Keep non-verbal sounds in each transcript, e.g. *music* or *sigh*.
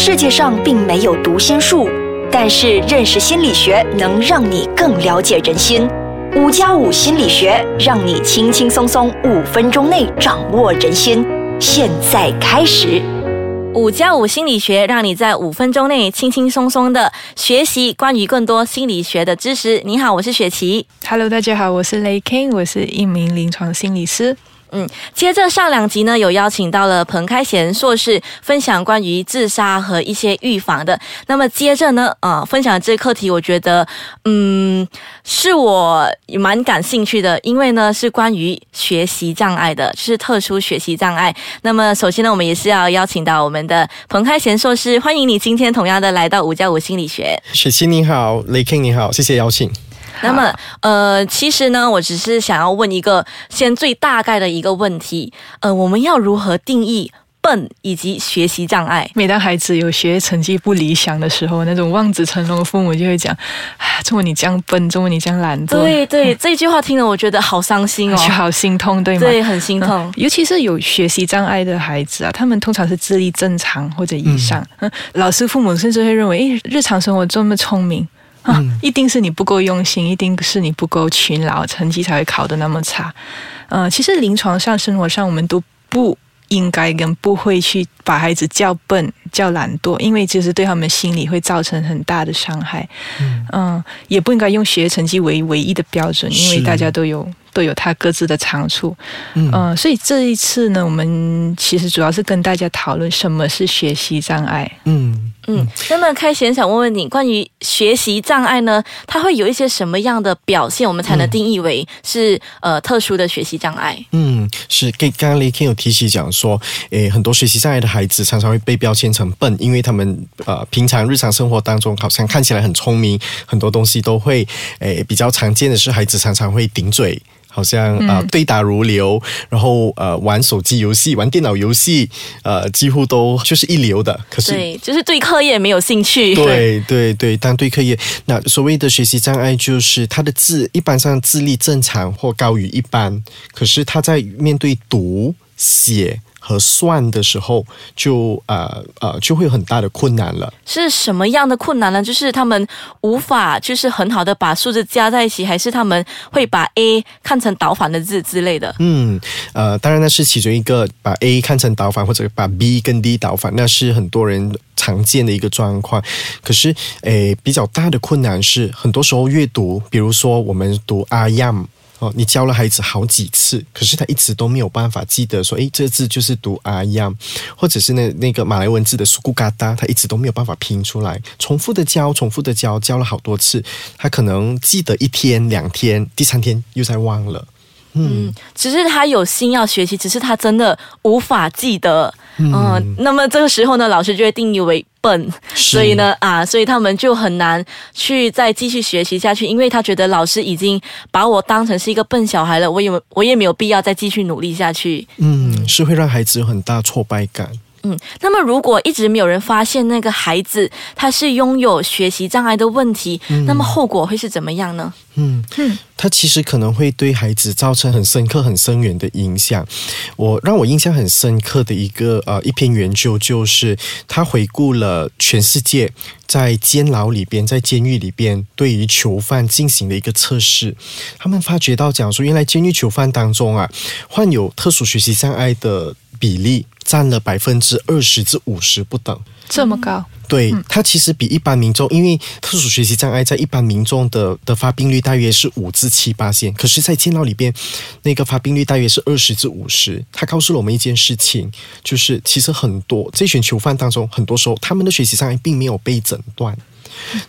世界上并没有读心术，但是认识心理学能让你更了解人心。五加五心理学让你轻轻松松五分钟内掌握人心。现在开始，五加五心理学让你在五分钟内轻轻松松的学习关于更多心理学的知识。你好，我是雪琪。Hello，大家好，我是雷 King，我是一名临床心理师。嗯，接着上两集呢，有邀请到了彭开贤硕士分享关于自杀和一些预防的。那么接着呢，呃，分享这个课题，我觉得，嗯，是我蛮感兴趣的，因为呢是关于学习障碍的，就是特殊学习障碍。那么首先呢，我们也是要邀请到我们的彭开贤硕士，欢迎你今天同样的来到五加五心理学。雪琪你好，雷 King 你好，谢谢邀请。那么，呃，其实呢，我只是想要问一个先最大概的一个问题，呃，我们要如何定义笨以及学习障碍？每当孩子有学业成绩不理想的时候，那种望子成龙的父母就会讲：“啊，怎么你这样笨，怎么你这样懒惰？”对对，这句话听了我觉得好伤心哦，就好心痛，对吗？对，很心痛。嗯尤其是有学习障碍的孩子啊，他们通常是智力正常或者以上。嗯，老师、父母甚至会认为，哎，日常生活这么聪明。啊，一定是你不够用心，一定是你不够勤劳，成绩才会考得那么差。呃，其实临床上、生活上，我们都不应该跟不会去把孩子叫笨、叫懒惰，因为其实对他们心理会造成很大的伤害。嗯、也不应该用学业成绩为唯一的标准，因为大家都有都有他各自的长处。嗯嗯、所以这一次呢，我们其实主要是跟大家讨论什么是学习障碍。嗯嗯，那么开贤想问问你，关于学习障碍呢，它会有一些什么样的表现，我们才能定义为是、呃特殊的学习障碍？嗯，是。跟刚刚雷 King 有提起讲说，诶，很多学习障碍的孩子常常会被标签成笨，因为他们呃平常日常生活当中好像看起来很聪明，很多东西都会，诶，比较常见的是孩子常常会顶嘴。好像呃对答如流，然后呃玩手机游戏、玩电脑游戏，呃几乎都就是一流的。可是对，就是对课业没有兴趣。对 *laughs* 对对，但对课业，那所谓的学习障碍就是他的智一般上智力正常或高于一般，可是他在面对读写和算的时候就，呃呃就会有很大的困难了。是什么样的困难呢？就是他们无法就是很好的把数字加在一起，还是他们会把 A 看成倒反的字之类的？嗯，呃，当然那是其中一个，把 A 看成倒反，或者把 B 跟 D 倒反，那是很多人常见的一个状况。可是，诶，比较大的困难是，很多时候阅读，比如说我们读阿 yam。哦，你教了孩子好几次，可是他一直都没有办法记得说，诶，这字就是读阿央或者是那那个马来文字的苏古嘎达，他一直都没有办法拼出来。重复的教，重复的教，教了好多次，他可能记得一天两天，第三天又在忘了。嗯，只是他有心要学习，只是他真的无法记得。嗯、那么这个时候呢，老师就会定义为笨，所以呢，啊，所以他们就很难去再继续学习下去，因为他觉得老师已经把我当成是一个笨小孩了，我也我也没有必要再继续努力下去。嗯，是会让孩子有很大挫败感。嗯，那么如果一直没有人发现那个孩子他是拥有学习障碍的问题，那么后果会是怎么样呢？嗯，他其实可能会对孩子造成很深刻、很深远的影响。我让我印象很深刻的一个呃一篇研究，就是他回顾了全世界在监牢里边、在监狱里边对于囚犯进行的一个测试。他们发觉到讲说，原来监狱囚犯当中啊，患有特殊学习障碍的比例占了百分之二十至五十不等。这么高，对，它其实比一般民众，因为特殊学习障碍在一般民众的的发病率大约是五至七八线，可是，在监牢里边，那个发病率大约是二十至五十。它告诉了我们一件事情，就是其实很多这群囚犯当中，很多时候他们的学习障碍并没有被诊断。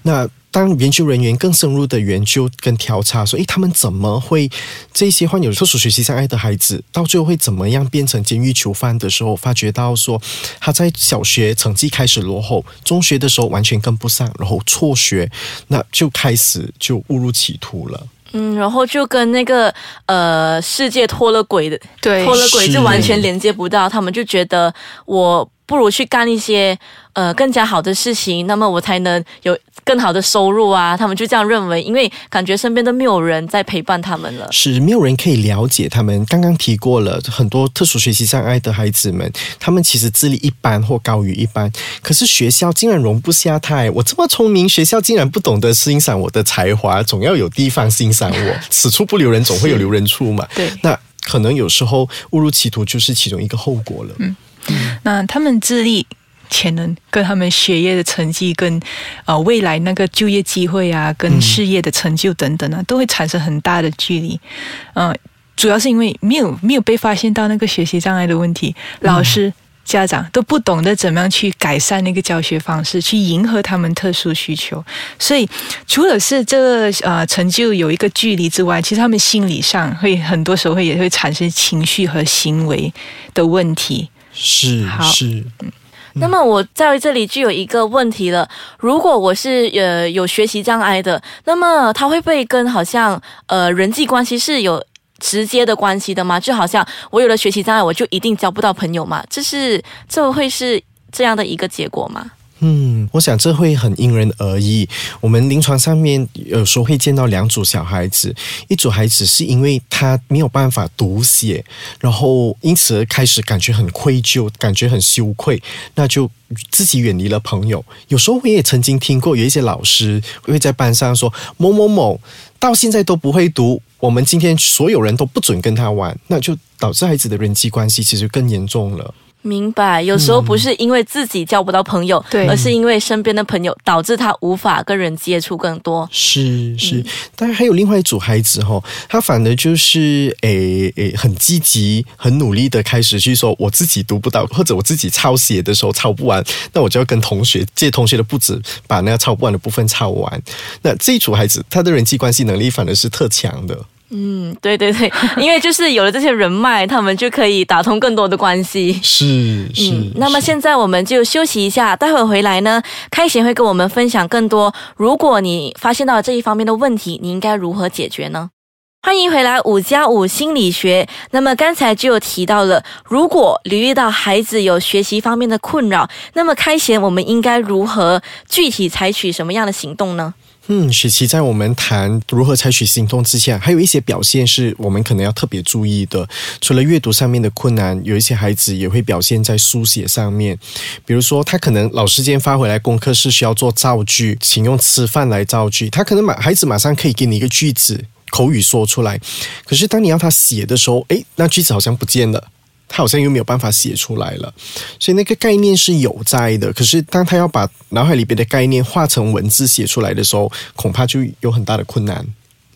那当研究人员更深入的研究跟调查说，诶，他们怎么会这些患有特殊学习障碍的孩子，到最后会怎么样变成监狱囚犯的时候，发觉到说，他在小学成绩开始落后，中学的时候完全跟不上，然后辍学，那就开始就误入歧途了。嗯，然后就跟那个呃世界脱了轨的对脱了轨是就完全连接不到，他们就觉得我不如去干一些呃更加好的事情，那么我才能有更好的收入啊。他们就这样认为，因为感觉身边都没有人在陪伴他们了，是没有人可以了解他们。刚刚提过了很多特殊学习障碍的孩子们，他们其实智力一般或高于一般，可是学校竟然容不下他。我这么聪明，学校竟然不懂得欣赏我的才华，总要有地方欣赏我。此处不留人，总会有留人处嘛。对，那可能有时候误入歧途就是其中一个后果了。嗯，那他们智力潜能跟他们学业的成绩，跟呃未来那个就业机会啊，跟事业的成就等等啊，都会产生很大的距离。嗯，主要是因为没有没有被发现到那个学习障碍的问题，老师。家长都不懂得怎么样去改善那个教学方式，去迎合他们特殊需求。所以，除了是这个呃成就有一个距离之外，其实他们心理上会很多时候会也会产生情绪和行为的问题。是是。那么我在这里就有一个问题了：如果我是呃有学习障碍的，那么他会不会跟好像呃人际关系是有？直接的关系的吗？就好像我有了学习障碍，我就一定交不到朋友吗？这是这会是这样的一个结果吗？嗯，我想这会很因人而异。我们临床上面有时候会见到两组小孩子，一组孩子是因为他没有办法读写，然后因此开始感觉很愧疚，感觉很羞愧，那就自己远离了朋友。有时候我也曾经听过有一些老师会在班上说某某某到现在都不会读。我们今天所有人都不准跟他玩，那就导致孩子的人际关系其实更严重了。明白，有时候不是因为自己交不到朋友，对，而是因为身边的朋友导致他无法跟人接触更多。是是，但是还有另外一组孩子哈，他反而就是诶诶很积极、很努力的开始去说，我自己读不到，或者我自己抄写的时候抄不完，那我就要跟同学借同学的簿子，把那个抄不完的部分抄完。那这一组孩子，他的人际关系能力反而是特强的。嗯，对对对，因为就是有了这些人脉，他们就可以打通更多的关系。是 *laughs* 是。那么现在我们就休息一下，待会回来呢，开贤会跟我们分享更多。如果你发现到了这一方面的问题，你应该如何解决呢？欢迎回来五加五心理学。那么刚才就有提到了，如果留意到孩子有学习方面的困扰，那么开贤我们应该如何具体采取什么样的行动呢？嗯，学习在我们谈如何采取行动之前，还有一些表现是我们可能要特别注意的。除了阅读上面的困难，有一些孩子也会表现在书写上面。比如说，他可能老师今天发回来功课是需要做造句，请用吃饭来造句。他可能马孩子马上可以给你一个句子，口语说出来。可是当你要他写的时候，诶，那句子好像不见了。他好像又没有办法写出来了，所以那个概念是有在的。可是当他要把脑海里边的概念化成文字写出来的时候，恐怕就有很大的困难。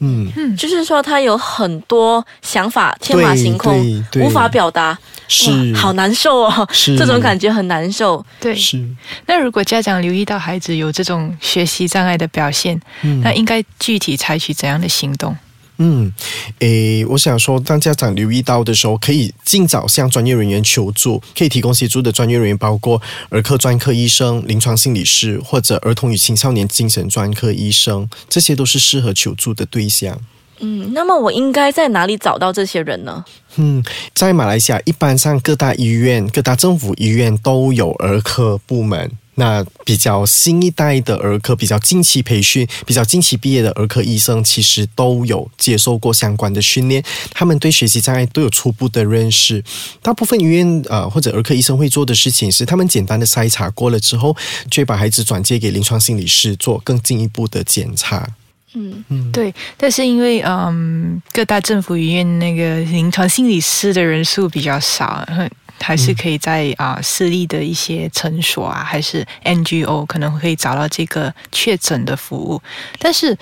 嗯嗯，就是说他有很多想法，天马行空，无法表达，是好难受哦。是这种感觉很难受。对，是。那如果家长留意到孩子有这种学习障碍的表现，那应该具体采取怎样的行动？嗯，诶，我想说，当家长留意到的时候，可以尽早向专业人员求助。可以提供协助的专业人员包括儿科专科医生、临床心理师或者儿童与青少年精神专科医生，这些都是适合求助的对象。嗯，那么我应该在哪里找到这些人呢？嗯，在马来西亚，一般上各大医院、各大政府医院都有儿科部门。那比较新一代的儿科，比较近期培训、比较近期毕业的儿科医生，其实都有接受过相关的训练，他们对学习障碍都有初步的认识。大部分医院呃或者儿科医生会做的事情是，他们简单的筛查过了之后，就把孩子转接给临床心理师做更进一步的检查。嗯嗯，对。但是因为嗯各大政府医院那个临床心理师的人数比较少。还是可以在啊私立的一些诊所啊，还是 NGO 可能可以找到这个确诊的服务。但是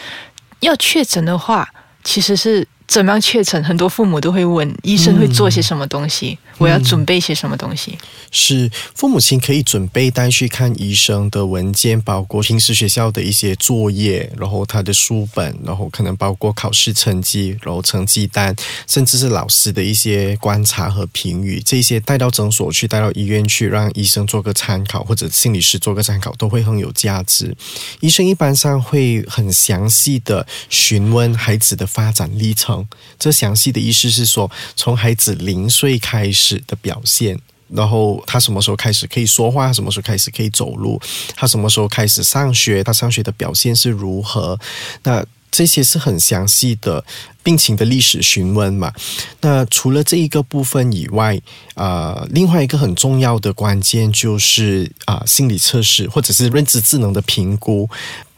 要确诊的话，其实是。怎么样确诊？很多父母都会问医生会做些什么东西，我要准备些什么东西？是父母亲可以准备带去看医生的文件，包括平时学校的一些作业，然后他的书本，然后可能包括考试成绩，然后成绩单，甚至是老师的一些观察和评语，这些带到诊所去，带到医院去，让医生做个参考，或者心理师做个参考，都会很有价值。医生一般上会很详细的询问孩子的发展历程。这详细的意思是说，从孩子零岁开始的表现，然后他什么时候开始可以说话，什么时候开始可以走路，他什么时候开始上学，他上学的表现是如何，那这些是很详细的病情的历史询问嘛。那除了这一个部分以外，呃，另外一个很重要的关键就是啊、心理测试或者是认知智能的评估。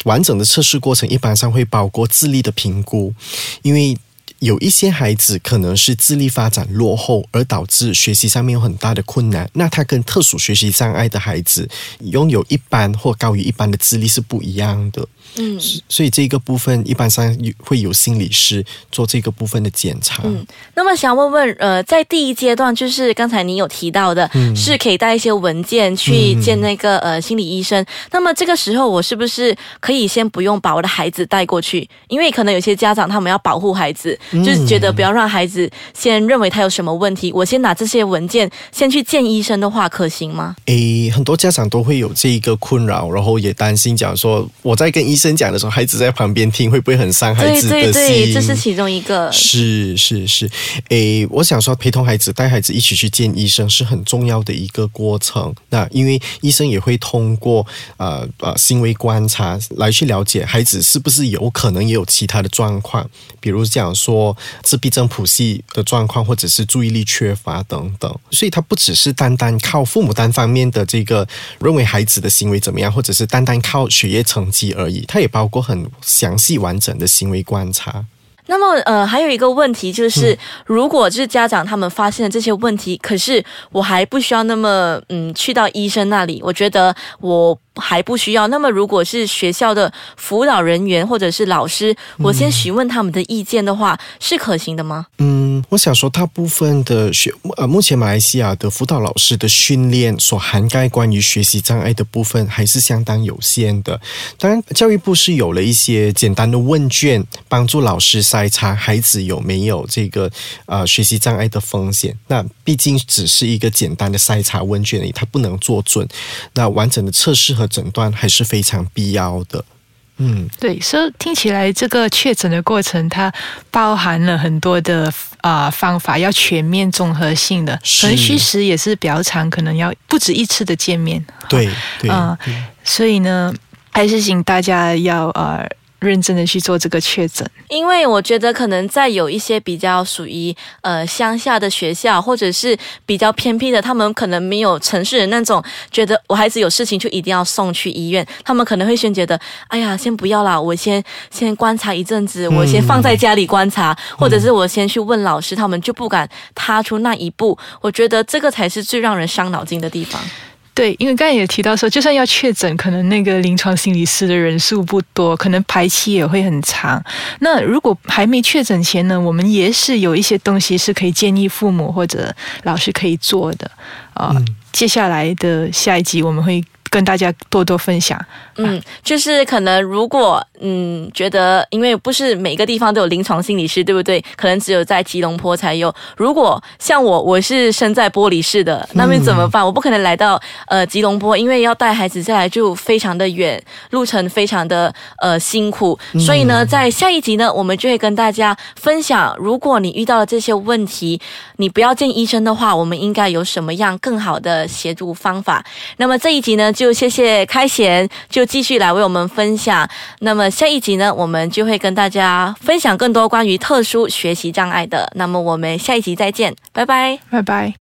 完整的测试过程一般上会包括智力的评估，因为有一些孩子可能是智力发展落后，而导致学习上面有很大的困难。那他跟特殊学习障碍的孩子拥有一般或高于一般的智力是不一样的。嗯所以这个部分一般上有会有心理师做这个部分的检查。嗯，那么想问问，呃，在第一阶段，就是刚才你有提到的，嗯是可以带一些文件去见那个、呃心理医生。那么这个时候，我是不是可以先不用把我的孩子带过去？因为可能有些家长他们要保护孩子，嗯就是觉得不要让孩子先认为他有什么问题，我先拿这些文件先去见医生的话，可行吗？诶，很多家长都会有这一个困扰，然后也担心讲说，我在跟医生讲的时候，孩子在旁边听，会不会很伤孩对子的心？对对，这是其中一个。是是是，诶，我想说，陪同孩子、带孩子一起去见医生是很重要的一个过程。那因为医生也会通过呃呃行为观察来去了解孩子是不是有可能也有其他的状况，比如讲说自闭症谱系的状况，或者是注意力缺乏等等。所以他不只是单单靠父母单方面的这个认为孩子的行为怎么样，或者是单单靠学业成绩而已，它也包括很详细完整的行为观察。那么，呃，还有一个问题嗯就是，如果就是家长他们发现了这些问题，可是我还不需要那么嗯去到医生那里，我觉得我还不需要。那么，如果是学校的辅导人员或者是老师，我先询问他们的意见的话，是可行的吗？嗯，我想说，大部分的学呃，目前马来西亚的辅导老师的训练所涵盖关于学习障碍的部分还是相当有限的。当然，教育部是有了一些简单的问卷，帮助老师筛查孩子有没有这个呃学习障碍的风险。那毕竟只是一个简单的筛查问卷而已，它不能做准。那完整的测试和诊断还是非常必要的。嗯，对，所以听起来这个确诊的过程，它包含了很多的啊、方法，要全面综合性的，可能虚实也是比较长，可能要不止一次的见面。对对，啊、所以呢，还是请大家要呃认真的去做这个确诊。因为我觉得可能在有一些比较属于呃乡下的学校，或者是比较偏僻的，他们可能没有城市人那种觉得我孩子有事情就一定要送去医院，他们可能会先觉得，哎呀，先不要啦，我先 *laughs* 先观察一阵子，我先放在家里观察，或者是我先去问老师，他们就不敢踏出那一步。我觉得这个才是最让人伤脑筋的地方。对，因为刚才也提到说，就算要确诊，可能那个临床心理师的人数不多，可能排期也会很长。那如果还没确诊前呢，我们也是有一些东西是可以建议父母或者老师可以做的。啊、接下来的下一集我们会跟大家多多分享。嗯，就是可能如果嗯觉得，因为不是每个地方都有临床心理师，对不对？可能只有在吉隆坡才有。如果像我，我是生在玻璃市的，那边怎么办？我不可能来到呃吉隆坡，因为要带孩子下来就非常的远，路程非常的呃辛苦。所以呢，在下一集呢，我们就会跟大家分享，如果你遇到了这些问题，你不要见医生的话，我们应该有什么样更好的协助方法？那么这一集呢，就谢谢开贤，就继续来为我们分享。那么下一集呢，我们就会跟大家分享更多关于特殊学习障碍的。那么我们下一集再见，拜拜。拜拜。